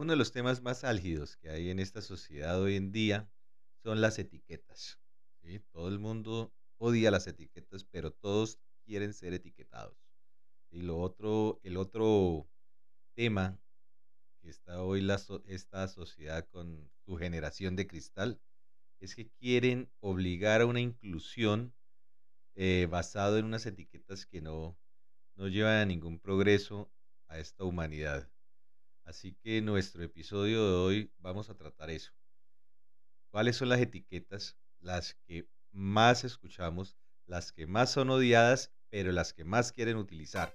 Uno de los temas más álgidos que hay en esta sociedad hoy en día son las etiquetas. Todo el mundo odia las etiquetas, pero todos quieren ser etiquetados. Y lo otro, el otro tema que está hoy la esta sociedad con su generación de cristal es que quieren obligar a una inclusión eh, basado en unas etiquetas que no, no llevan a ningún progreso a esta humanidad. Así que en nuestro episodio de hoy vamos a tratar eso. ¿Cuáles son las etiquetas, las que más escuchamos, las que más son odiadas, pero las que más quieren utilizar?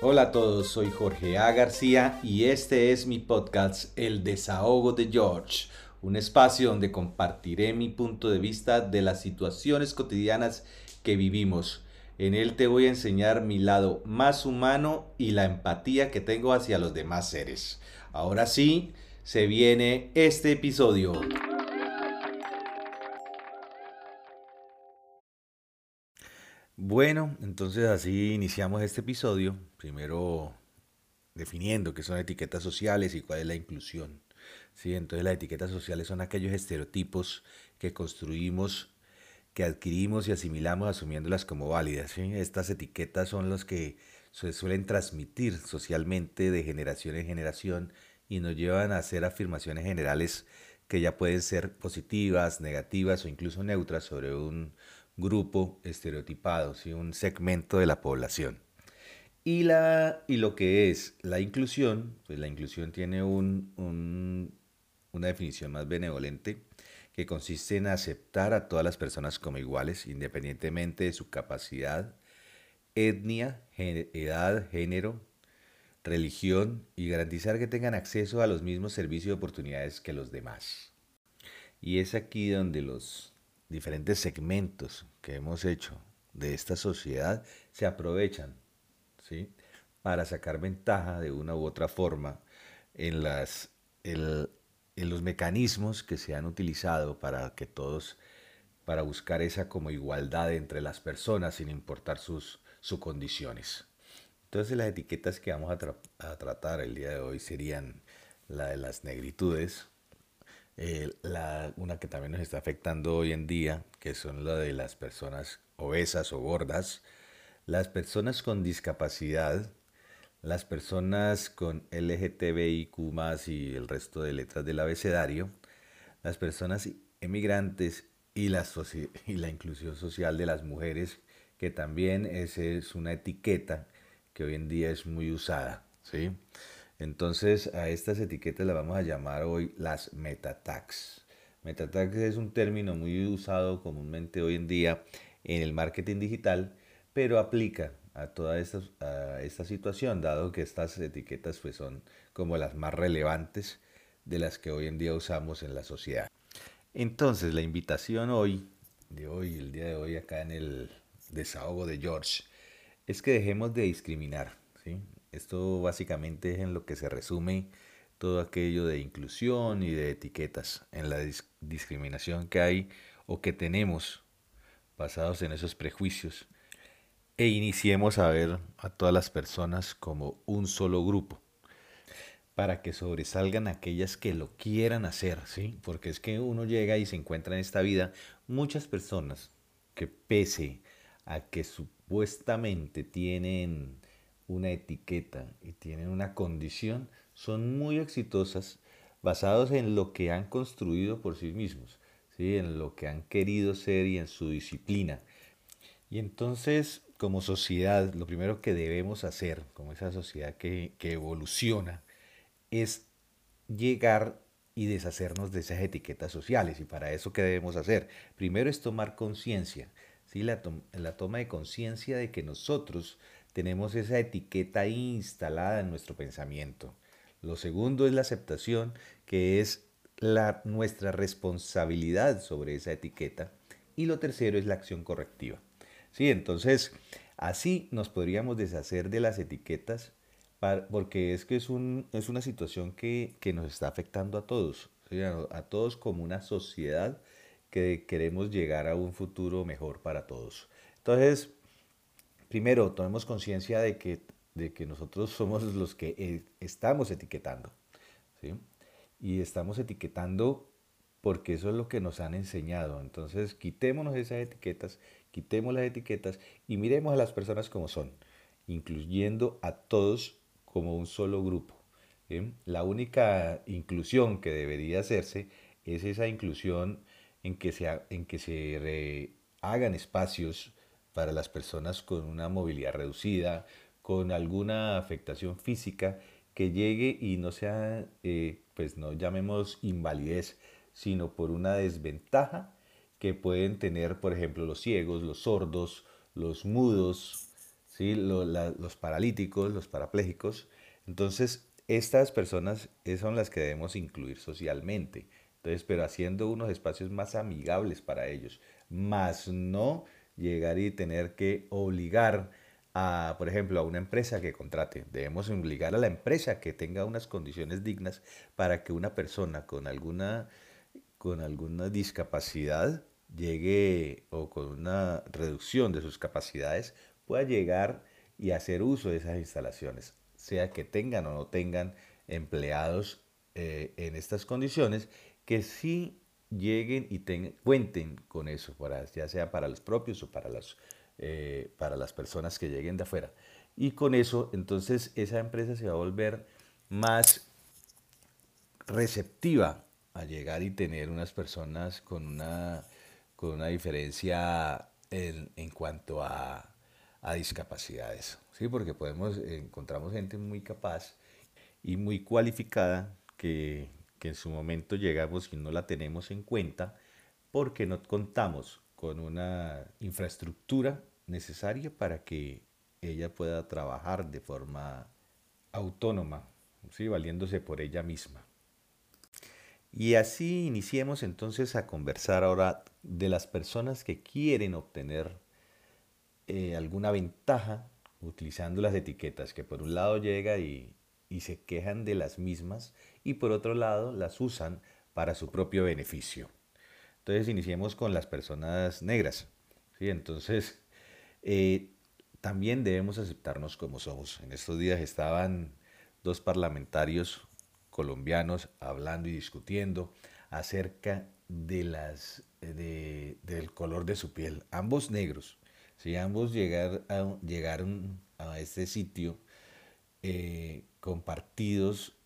Hola a todos, soy Jorge A. García y este es mi podcast El desahogo de George, un espacio donde compartiré mi punto de vista de las situaciones cotidianas que vivimos. En él te voy a enseñar mi lado más humano y la empatía que tengo hacia los demás seres. Ahora sí, se viene este episodio. Bueno, entonces así iniciamos este episodio, primero definiendo qué son etiquetas sociales y cuál es la inclusión. ¿sí? Entonces las etiquetas sociales son aquellos estereotipos que construimos, que adquirimos y asimilamos asumiéndolas como válidas. Estas etiquetas son las que se suelen transmitir socialmente de generación en generación y nos llevan a hacer afirmaciones generales que ya pueden ser positivas, negativas o incluso neutras sobre un grupo estereotipado, ¿sí? un segmento de la población. Y, la, y lo que es la inclusión, pues la inclusión tiene un, una definición más benevolente que consiste en aceptar a todas las personas como iguales, independientemente de su capacidad, etnia, edad, género, religión y garantizar que tengan acceso a los mismos servicios y oportunidades que los demás. Y es aquí donde los diferentes segmentos que hemos hecho de esta sociedad se aprovechan ¿sí? para sacar ventaja de una u otra forma en, las, en los mecanismos que se han utilizado para que todos, para buscar esa como igualdad entre las personas sin importar sus, sus condiciones. Entonces las etiquetas que vamos a, a, tratar el día de hoy serían la de las negritudes, eh, la, una que también nos está afectando hoy en día, que son la de las personas obesas o gordas, las personas con discapacidad, las personas con LGTBIQ y el resto de letras del abecedario, las personas emigrantes y la, inclusión social de las mujeres, que también es, es una etiqueta que hoy en día es muy usada. ¿sí? Entonces a estas etiquetas las vamos a llamar hoy las meta tags. Meta tags es un término muy usado comúnmente hoy en día en el marketing digital pero aplica a toda esta, esta situación, dado que estas etiquetas pues, son como las más relevantes de las que hoy en día usamos en la sociedad. Entonces, la invitación hoy, de hoy, el día de hoy, acá en el desahogo de George, es que dejemos de discriminar. ¿sí? Esto básicamente es en lo que se resume todo aquello de inclusión y de etiquetas, en la discriminación que hay o que tenemos basados en esos prejuicios e iniciemos a ver a todas las personas como un solo grupo para que sobresalgan aquellas que lo quieran hacer, ¿sí? Porque es que uno llega y se encuentra en esta vida muchas personas que pese a que supuestamente tienen una etiqueta y tienen una condición, son muy exitosas basados en lo que han construido por sí mismos, ¿sí? en lo que han querido ser y en su disciplina. Y entonces como sociedad, lo primero que debemos hacer, como esa sociedad que, evoluciona, es llegar y deshacernos de esas etiquetas sociales. Y para eso, ¿qué debemos hacer? Primero es tomar conciencia, ¿sí? la, la toma de conciencia de que nosotros tenemos esa etiqueta instalada en nuestro pensamiento. Lo segundo es la aceptación, que es la, nuestra responsabilidad sobre esa etiqueta. Y lo tercero es la acción correctiva. Sí, entonces así nos podríamos deshacer de las etiquetas porque es que es, un, es una situación que, nos está afectando a todos, a, todos como una sociedad que queremos llegar a un futuro mejor para todos. Entonces, primero, tomemos conciencia de que, de que nosotros somos los que eh, estamos etiquetando. Y estamos etiquetando porque eso es lo que nos han enseñado. Entonces, quitémonos esas etiquetas, quitemos las etiquetas y miremos a las personas como son, incluyendo a todos como un solo grupo. La única inclusión que debería hacerse es esa inclusión en que se, en hagan espacios para las personas con una movilidad reducida, con alguna afectación física que llegue y no sea, eh, pues no llamemos invalidez, sino por una desventaja que pueden tener, por ejemplo, los ciegos, los sordos, los mudos, ¿sí? los paralíticos, los parapléjicos. Entonces, estas personas son las que debemos incluir socialmente. Entonces, pero haciendo unos espacios más amigables para ellos, más no llegar y tener que obligar a, por ejemplo, a una empresa que contrate. Debemos obligar a la empresa que tenga unas condiciones dignas para que una persona con alguna, con alguna discapacidad llegue o con una reducción de sus capacidades pueda llegar y hacer uso de esas instalaciones, sea que tengan o no tengan empleados eh, en estas condiciones, que sí lleguen y cuenten con eso, para, ya sea para los propios o para los eh, para las personas que lleguen de afuera. Y con eso, entonces, esa empresa se va a volver más receptiva a llegar y tener unas personas con una, con una diferencia en, cuanto a, discapacidades. ¿sí? Porque podemos, encontramos gente muy capaz y muy cualificada que, que en su momento llegamos y no la tenemos en cuenta porque no contamos con una infraestructura necesaria para que ella pueda trabajar de forma autónoma, ¿sí? valiéndose por ella misma. Y así iniciemos entonces a conversar ahora de las personas que quieren obtener eh, alguna ventaja utilizando las etiquetas, que por un lado llega y, y se quejan de las mismas y por otro lado las usan para su propio beneficio. Entonces iniciemos con las personas negras. ¿sí? Entonces, eh, también debemos aceptarnos como somos. En estos días estaban dos parlamentarios colombianos hablando y discutiendo acerca de las, del color de su piel. Ambos negros. Si ambos llegar llegaron a este sitio eh, con partidos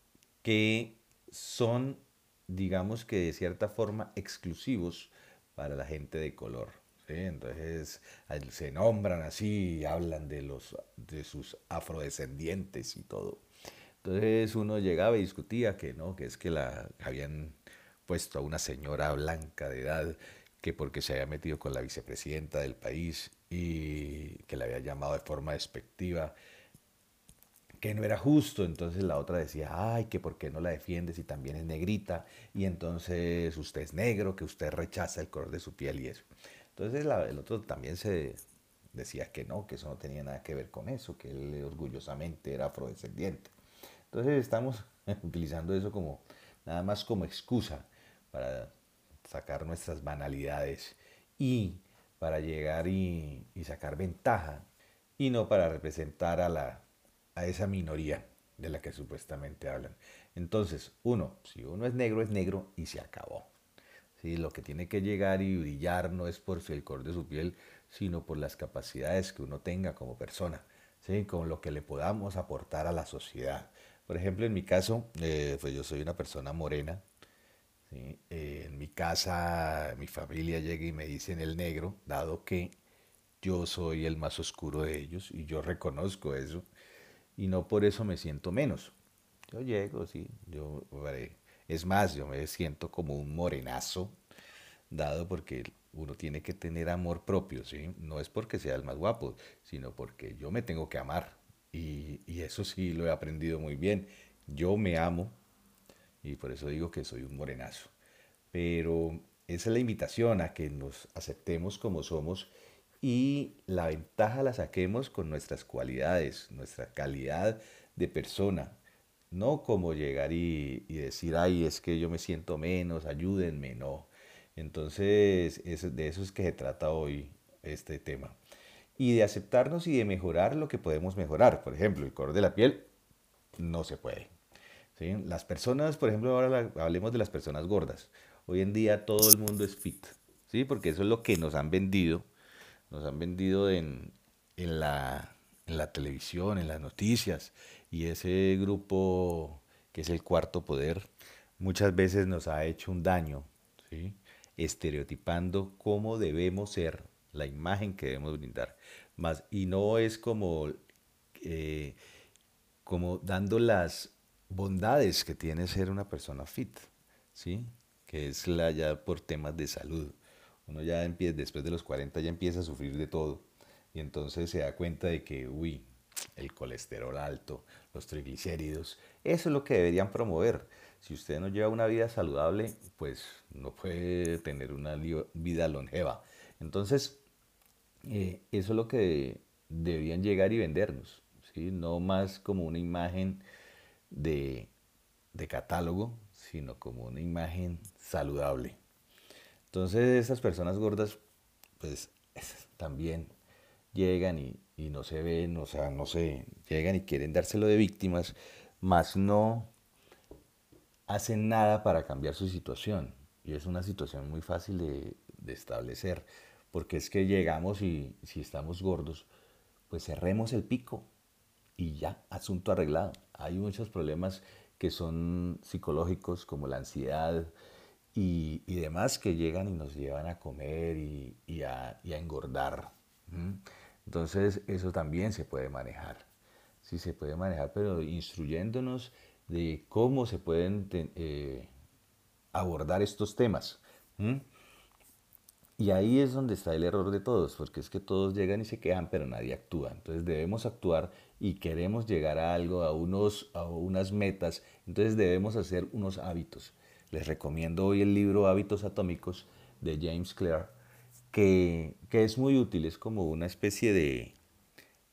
que son digamos que de cierta forma exclusivos para la gente de color. Entonces se nombran así, hablan de, los, de sus afrodescendientes y todo. Entonces uno llegaba y discutía que no, que es que la habían puesto a una señora blanca de edad que porque se había metido con la vicepresidenta del país y que la había llamado de forma despectiva que no era justo, entonces la otra decía, ay, que por qué no la defiende si también es negrita, y entonces usted es negro, que usted rechaza el color de su piel y eso. Entonces el otro también se decía que no, que eso no tenía nada que ver con eso, que él orgullosamente era afrodescendiente. Entonces estamos utilizando eso como nada más como excusa para sacar nuestras banalidades y para llegar y, sacar ventaja y no para representar a la a esa minoría de la que supuestamente hablan. Entonces, uno, si uno es negro, es negro y se acabó. ¿Sí? Lo que tiene que llegar y brillar no es por el color de su piel, sino por las capacidades que uno tenga como persona, ¿sí? con lo que le podamos aportar a la sociedad. Por ejemplo, en mi caso, eh, pues yo soy una persona morena. Eh, en mi casa, mi familia llega y me dicen el negro, dado que yo soy el más oscuro de ellos y yo reconozco eso y no por eso me siento menos. Yo llego, sí, yo, es más, yo me siento como un morenazo, dado porque uno tiene que tener amor propio, ¿sí? No es porque sea el más guapo, sino porque yo me tengo que amar. Y, y eso sí lo he aprendido muy bien. Yo me amo y por eso digo que soy un morenazo. Pero esa es la invitación a que nos aceptemos como somos y la ventaja la saquemos con nuestras cualidades, nuestra calidad de persona. No como llegar y, decir, ay, es que yo me siento menos, ayúdenme, no. Entonces, de eso es que se trata hoy este tema. Y de aceptarnos y de mejorar lo que podemos mejorar. Por ejemplo, el color de la piel no se puede. Las personas, por ejemplo, ahora hablemos de las personas gordas. Hoy en día todo el mundo es fit, ¿sí? Porque eso es lo que nos han vendido. Nos han vendido en, en, la, en la televisión, en las noticias. Y ese grupo que es el cuarto poder, muchas veces nos ha hecho un daño, estereotipando cómo debemos ser, la imagen que debemos brindar. Más, y no es como, eh, como dando las bondades que tiene ser una persona fit, ¿sí? que es la ya por temas de salud. Uno ya empieza, después de los 40 ya empieza a sufrir de todo y entonces se da cuenta de que, uy, el colesterol alto, los triglicéridos, eso es lo que deberían promover. Si usted no lleva una vida saludable, pues no puede tener una vida longeva. Entonces, eh, eso es lo que deberían llegar y vendernos, ¿sí? no más como una imagen de, de catálogo, sino como una imagen saludable. Entonces esas personas gordas, pues también llegan y, y, no se ven, o sea, no se llegan y quieren dárselo de víctimas, más no hacen nada para cambiar su situación. Y es una situación muy fácil de, de establecer, porque es que llegamos y si estamos gordos, pues cerremos el pico y ya, asunto arreglado. Hay muchos problemas que son psicológicos como la ansiedad y, y demás que llegan y nos llevan a comer y, y, a, engordar. Entonces eso también se puede manejar. Sí se puede manejar, pero instruyéndonos de cómo se pueden eh, abordar estos temas. Y ahí es donde está el error de todos, porque es que todos llegan y se quejan, pero nadie actúa. Entonces debemos actuar y queremos llegar a algo, a, unos, a unas metas, entonces debemos hacer unos hábitos. Les recomiendo hoy el libro Hábitos Atómicos de James Clear, que, que es muy útil, es como una especie de,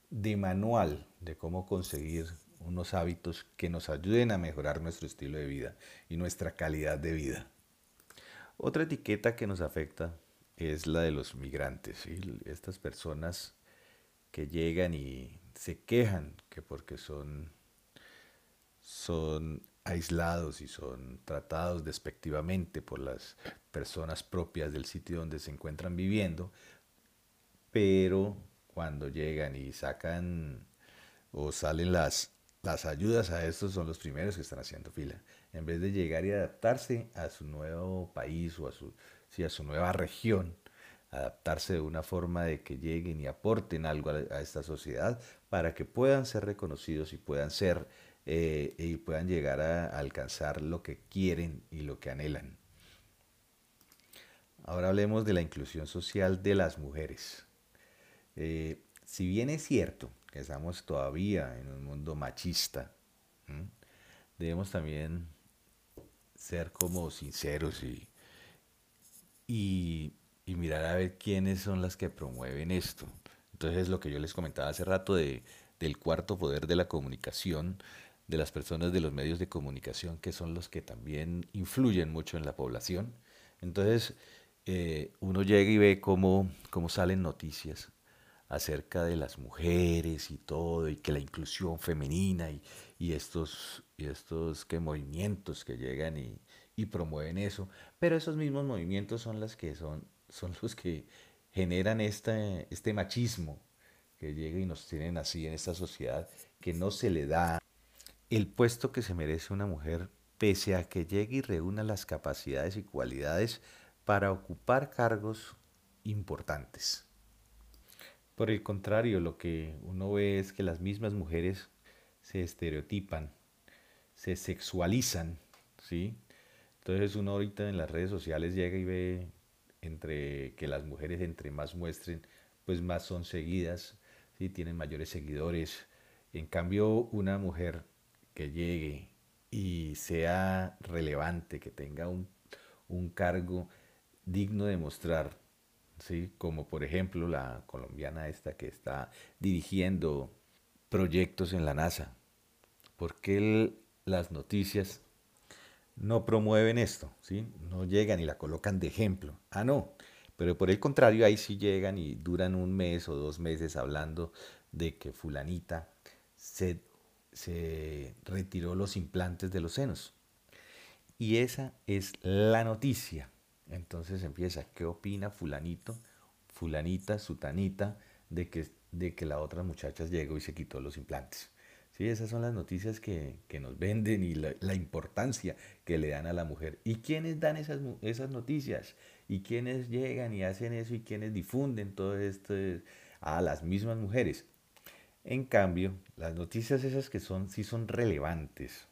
de manual de cómo conseguir unos hábitos que nos ayuden a mejorar nuestro estilo de vida y nuestra calidad de vida. Otra etiqueta que nos afecta es la de los migrantes, estas personas que llegan y se quejan que porque son, son aislados y son tratados despectivamente por las personas propias del sitio donde se encuentran viviendo, pero cuando llegan y sacan o salen las, las ayudas a estos son los primeros que están haciendo fila, en vez de llegar y adaptarse a su nuevo país o a su a su nueva región, adaptarse de una forma de que lleguen y aporten algo a, esta sociedad para que puedan ser reconocidos y puedan ser eh, y puedan llegar a, alcanzar lo que quieren y lo que anhelan. Ahora hablemos de la inclusión social de las mujeres. Eh, si bien es cierto que estamos todavía en un mundo machista, debemos también ser como sinceros y, y, mirar a ver quiénes son las que promueven esto. Entonces, lo que yo les comentaba hace rato de, del cuarto poder de la comunicación, de las personas de los medios de comunicación, que son los que también influyen mucho en la población. Entonces, eh, uno llega y ve cómo, cómo salen noticias acerca de las mujeres y todo, y que la inclusión femenina y, y estos, y estos que movimientos que llegan y, y promueven eso, pero esos mismos movimientos son, las que son, son los que generan este, este machismo que llega y nos tienen así en esta sociedad, que no se le da el puesto que se merece una mujer, pese a que llegue y reúna las capacidades y cualidades para ocupar cargos importantes. Por el contrario, lo que uno ve es que las mismas mujeres se estereotipan, se sexualizan, ¿sí? Entonces uno ahorita en las redes sociales llega y ve entre que las mujeres entre más muestren, pues más son seguidas, ¿sí? tienen mayores seguidores. En cambio, una mujer que llegue y sea relevante, que tenga un, un cargo digno de mostrar, ¿sí? como por ejemplo la colombiana esta que está dirigiendo proyectos en la NASA, porque las noticias no promueven esto, ¿sí? No llegan y la colocan de ejemplo. Ah, no. Pero por el contrario, ahí sí llegan y duran un mes o dos meses hablando de que fulanita se, se retiró los implantes de los senos. Y esa es la noticia. Entonces empieza, ¿qué opina fulanito, fulanita, sutanita, de que, de que la otra muchacha llegó y se quitó los implantes? Sí, esas son las noticias que, nos venden y la, importancia que le dan a la mujer. ¿Y quiénes dan esas, esas noticias? ¿Y quiénes llegan y hacen eso? ¿Y quiénes difunden todo esto? A las mismas mujeres. En cambio, las noticias esas que son, sí son relevantes,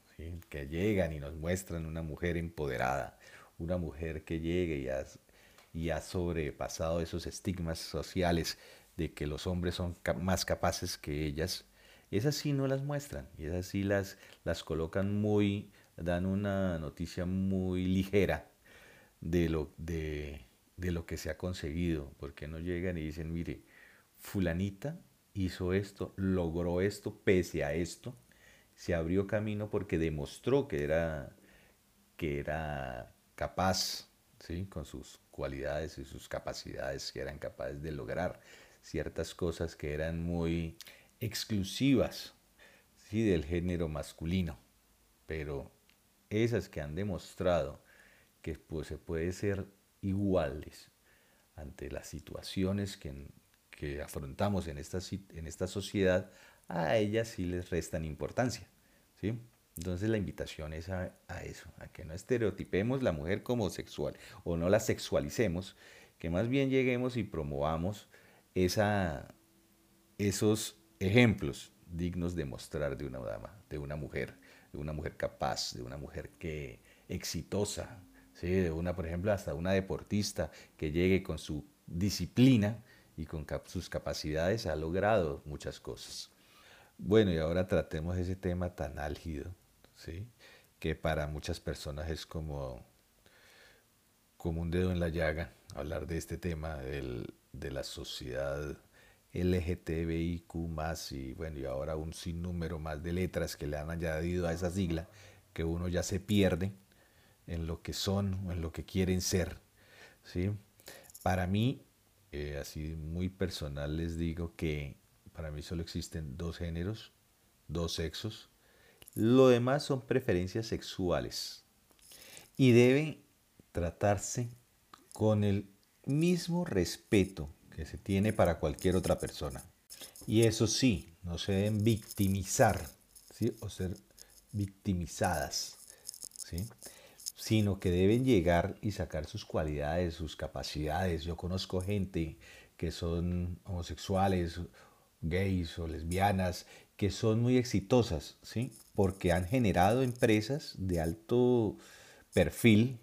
que llegan y nos muestran una mujer empoderada, una mujer que llegue y ha, y ha sobrepasado esos estigmas sociales de que los hombres son más capaces que ellas, esas sí no las muestran, y esas sí las, las colocan muy, dan una noticia muy ligera de lo, de, de lo que se ha conseguido, porque no llegan y dicen, mire, fulanita hizo esto, logró esto, pese a esto, se abrió camino porque demostró que era, que era capaz, ¿sí? con sus cualidades y sus capacidades, que eran capaces de lograr ciertas cosas que eran muy exclusivas ¿sí? del género masculino, pero esas que han demostrado que pues, se puede ser iguales ante las situaciones que, que afrontamos en esta, en esta sociedad, a ellas sí les restan importancia. ¿sí? Entonces la invitación es a, a, eso, a que no estereotipemos la mujer como sexual o no la sexualicemos, que más bien lleguemos y promovamos esa, esos ejemplos dignos de mostrar de una dama, de una mujer, de una mujer capaz, de una mujer que exitosa, ¿sí? de una, por ejemplo, hasta una deportista que llegue con su disciplina y con sus capacidades ha logrado muchas cosas. Bueno, y ahora tratemos ese tema tan álgido, ¿sí? que para muchas personas es como, como un dedo en la llaga hablar de este tema del, de la sociedad LGTBIQ más y bueno, y ahora un sinnúmero más de letras que le han añadido a esa sigla que uno ya se pierde en lo que son o en lo que quieren ser. ¿sí? Para mí, eh, así muy personal les digo que para mí solo existen dos géneros, dos sexos. Lo demás son preferencias sexuales y debe tratarse con el mismo respeto que se tiene para cualquier otra persona. Y eso sí, no se deben victimizar ¿sí? o ser victimizadas, ¿sí? sino que deben llegar y sacar sus cualidades, sus capacidades. Yo conozco gente que son homosexuales, gays o lesbianas, que son muy exitosas, ¿sí? porque han generado empresas de alto perfil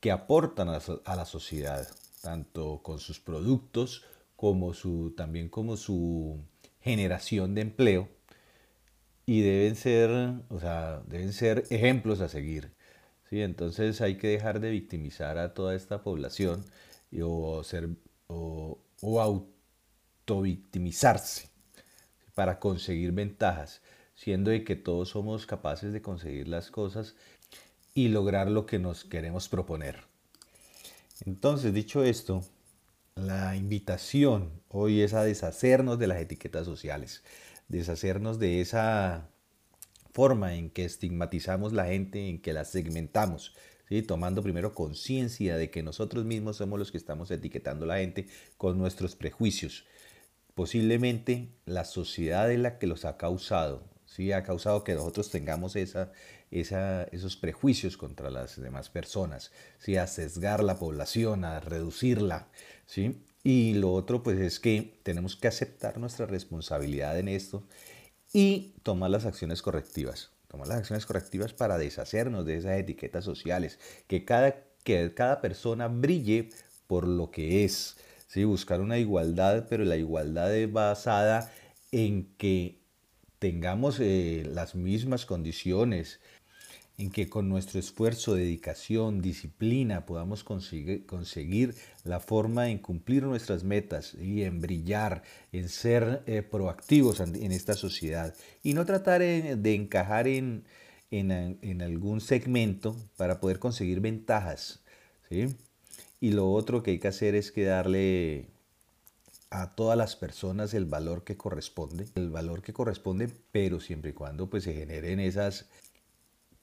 que aportan a, la sociedad, tanto con sus productos como su, también como su generación de empleo y deben ser, o sea, deben ser ejemplos a seguir. ¿sí? Entonces hay que dejar de victimizar a toda esta población o, ser, o, o autovictimizarse para conseguir ventajas, siendo de que todos somos capaces de conseguir las cosas y lograr lo que nos queremos proponer. Entonces, dicho esto, la invitación hoy es a deshacernos de las etiquetas sociales, deshacernos de esa forma en que estigmatizamos la gente, en que la segmentamos, ¿sí? tomando primero conciencia de que nosotros mismos somos los que estamos etiquetando a la gente con nuestros prejuicios. Posiblemente la sociedad es la que los ha causado, ¿sí? ha causado que nosotros tengamos esa, esos prejuicios contra las demás personas, ¿sí? a sesgar la población, a reducirla. ¿sí? Y lo otro pues es que tenemos que aceptar nuestra responsabilidad en esto y tomar las acciones correctivas. Tomar las acciones correctivas para deshacernos de esas etiquetas sociales, que cada, que cada persona brille por lo que es. ¿sí? Buscar una igualdad, pero la igualdad es basada en que tengamos eh, las mismas condiciones, en que con nuestro esfuerzo, dedicación, disciplina podamos conseguir, la forma en cumplir nuestras metas y en brillar, en ser eh, proactivos en esta sociedad y no tratar de encajar en, en, algún segmento para poder conseguir ventajas. ¿sí? Y lo otro que hay que hacer es que darle a todas las personas el valor que corresponde, el valor que corresponde, pero siempre y cuando pues se generen esas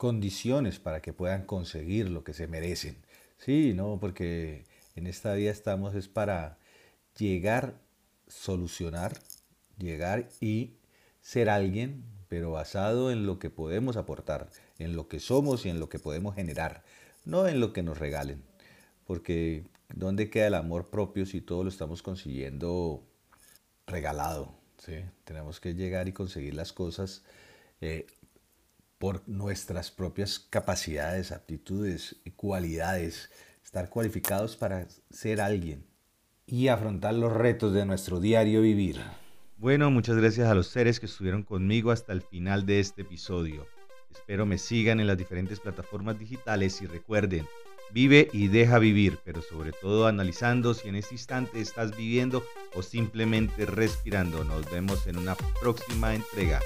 condiciones para que puedan conseguir lo que se merecen. Sí, no, porque en esta vida estamos es para llegar, solucionar, llegar y ser alguien, pero basado en lo que podemos aportar, en lo que somos y en lo que podemos generar, no en lo que nos regalen. Porque ¿dónde queda el amor propio si todo lo estamos consiguiendo regalado? ¿sí? Tenemos que llegar y conseguir las cosas eh, por nuestras propias capacidades, aptitudes y cualidades, estar cualificados para ser alguien y afrontar los retos de nuestro diario vivir. Bueno, muchas gracias a los seres que estuvieron conmigo hasta el final de este episodio. Espero me sigan en las diferentes plataformas digitales y recuerden, vive y deja vivir, pero sobre todo analizando si en este instante estás viviendo o simplemente respirando. Nos vemos en una próxima entrega.